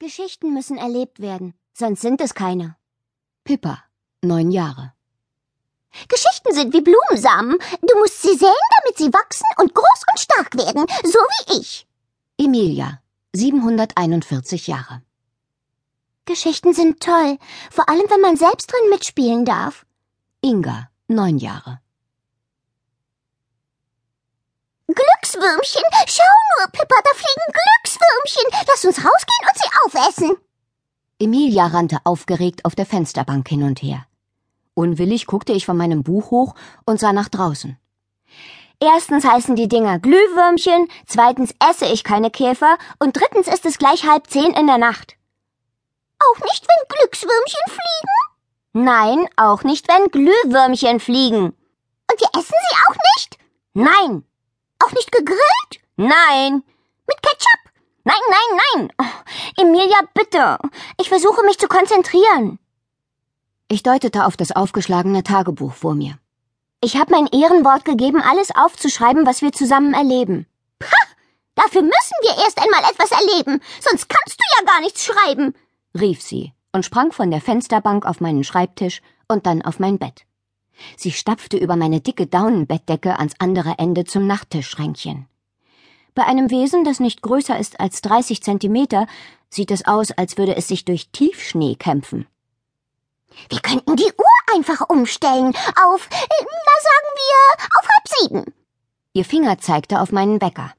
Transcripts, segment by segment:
Geschichten müssen erlebt werden, sonst sind es keine. Pippa, neun Jahre. Geschichten sind wie Blumensamen. Du musst sie säen, damit sie wachsen und groß und stark werden, so wie ich. Emilia, 741 Jahre. Geschichten sind toll, vor allem wenn man selbst drin mitspielen darf. Inga, neun Jahre. Glückswürmchen, schau nur, Pippa, da fliegen Glückswürmchen. Lass uns aufessen. Emilia rannte aufgeregt auf der Fensterbank hin und her. Unwillig guckte ich von meinem Buch hoch und sah nach draußen. Erstens heißen die Dinger Glühwürmchen, zweitens esse ich keine Käfer und drittens ist es gleich halb zehn in der Nacht. Auch nicht, wenn Glückswürmchen fliegen? Nein, auch nicht, wenn Glühwürmchen fliegen. Und wir essen sie auch nicht? Nein. Auch nicht gegrillt? Nein. Mit Ketchup? Nein, nein, nein. Oh, Emilia, bitte. Ich versuche mich zu konzentrieren. Ich deutete auf das aufgeschlagene Tagebuch vor mir. Ich habe mein Ehrenwort gegeben, alles aufzuschreiben, was wir zusammen erleben. Pah! Dafür müssen wir erst einmal etwas erleben, sonst kannst du ja gar nichts schreiben, rief sie und sprang von der Fensterbank auf meinen Schreibtisch und dann auf mein Bett. Sie stapfte über meine dicke Daunenbettdecke ans andere Ende zum Nachttischschränkchen. Bei einem Wesen, das nicht größer ist als 30 Zentimeter, sieht es aus, als würde es sich durch Tiefschnee kämpfen. Wir könnten die Uhr einfach umstellen auf, na sagen wir, auf halb sieben. Ihr Finger zeigte auf meinen Wecker.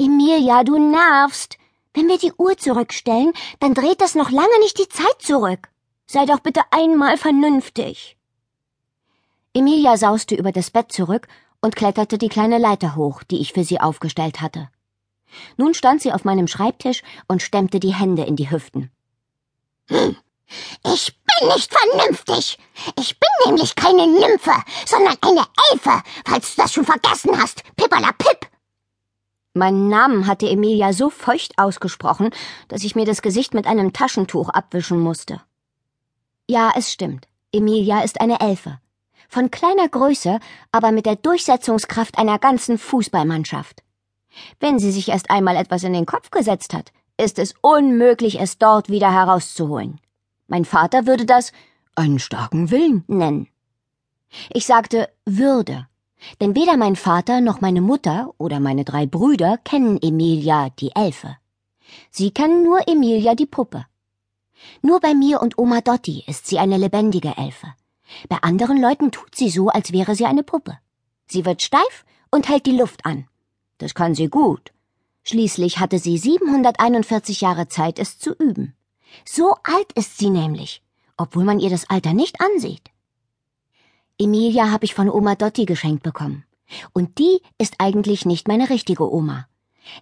Emilia, du nervst. Wenn wir die Uhr zurückstellen, dann dreht das noch lange nicht die Zeit zurück. Sei doch bitte einmal vernünftig. Emilia sauste über das Bett zurück und kletterte die kleine Leiter hoch, die ich für sie aufgestellt hatte. Nun stand sie auf meinem Schreibtisch und stemmte die Hände in die Hüften. Hm. Ich bin nicht vernünftig. Ich bin nämlich keine Nymphe, sondern eine Elfe, falls du das schon vergessen hast. Pippala Pip. Meinen Namen hatte Emilia so feucht ausgesprochen, dass ich mir das Gesicht mit einem Taschentuch abwischen musste. Ja, es stimmt. Emilia ist eine Elfe. Von kleiner Größe, aber mit der Durchsetzungskraft einer ganzen Fußballmannschaft. Wenn sie sich erst einmal etwas in den Kopf gesetzt hat, ist es unmöglich, es dort wieder herauszuholen. Mein Vater würde das einen starken Willen nennen. Ich sagte Würde, denn weder mein Vater noch meine Mutter oder meine drei Brüder kennen Emilia die Elfe. Sie kennen nur Emilia die Puppe. Nur bei mir und Oma Dotti ist sie eine lebendige Elfe. Bei anderen Leuten tut sie so, als wäre sie eine Puppe. Sie wird steif und hält die Luft an. Das kann sie gut. Schließlich hatte sie 741 Jahre Zeit, es zu üben. So alt ist sie nämlich, obwohl man ihr das Alter nicht ansieht. Emilia habe ich von Oma Dotti geschenkt bekommen. Und die ist eigentlich nicht meine richtige Oma.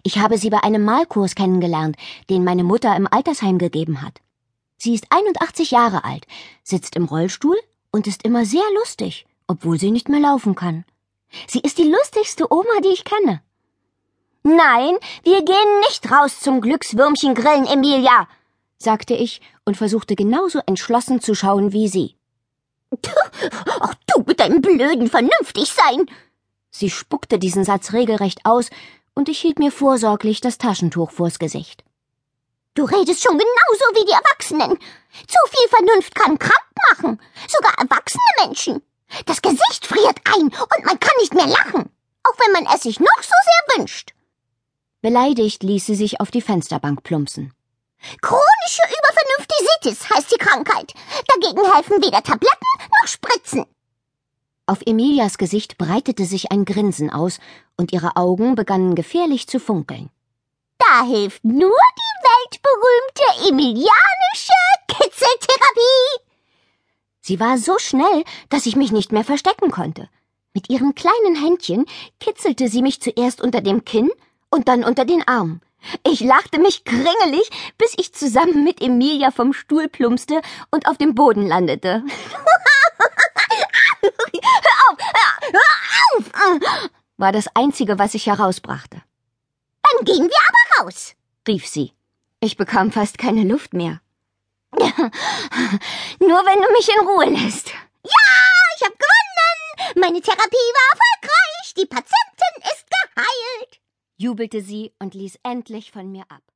Ich habe sie bei einem Malkurs kennengelernt, den meine Mutter im Altersheim gegeben hat. Sie ist 81 Jahre alt, sitzt im Rollstuhl und ist immer sehr lustig, obwohl sie nicht mehr laufen kann. Sie ist die lustigste Oma, die ich kenne. Nein, wir gehen nicht raus zum Glückswürmchen grillen, Emilia, sagte ich und versuchte genauso entschlossen zu schauen wie sie. Ach, du mit deinem blöden Vernünftigsein! Sie spuckte diesen Satz regelrecht aus, und ich hielt mir vorsorglich das Taschentuch vors Gesicht. Du redest schon genauso wie die Erwachsenen. Zu viel Vernunft kann krank machen, sogar erwachsene Menschen. Das Gesicht friert ein und man kann nicht mehr lachen, auch wenn man es sich noch so sehr wünscht. Beleidigt ließ sie sich auf die Fensterbank plumpsen. Chronische Übervernünftisitis heißt die Krankheit. Dagegen helfen weder Tabletten noch Spritzen. Auf Emilias Gesicht breitete sich ein Grinsen aus, und ihre Augen begannen gefährlich zu funkeln. Da hilft nur die weltberühmte emilianische Kitzeltherapie. Sie war so schnell, dass ich mich nicht mehr verstecken konnte. Mit ihren kleinen Händchen kitzelte sie mich zuerst unter dem Kinn und dann unter den Arm. Ich lachte mich kringelig, bis ich zusammen mit Emilia vom Stuhl plumpste und auf dem Boden landete. hör auf, hör auf! war das Einzige, was ich herausbrachte. Dann gehen wir aber raus, rief sie. Ich bekam fast keine Luft mehr. Nur wenn du mich in Ruhe lässt. Ja, ich hab gewonnen! Meine Therapie war erfolgreich! Die Patientin ist geheilt! jubelte sie und ließ endlich von mir ab.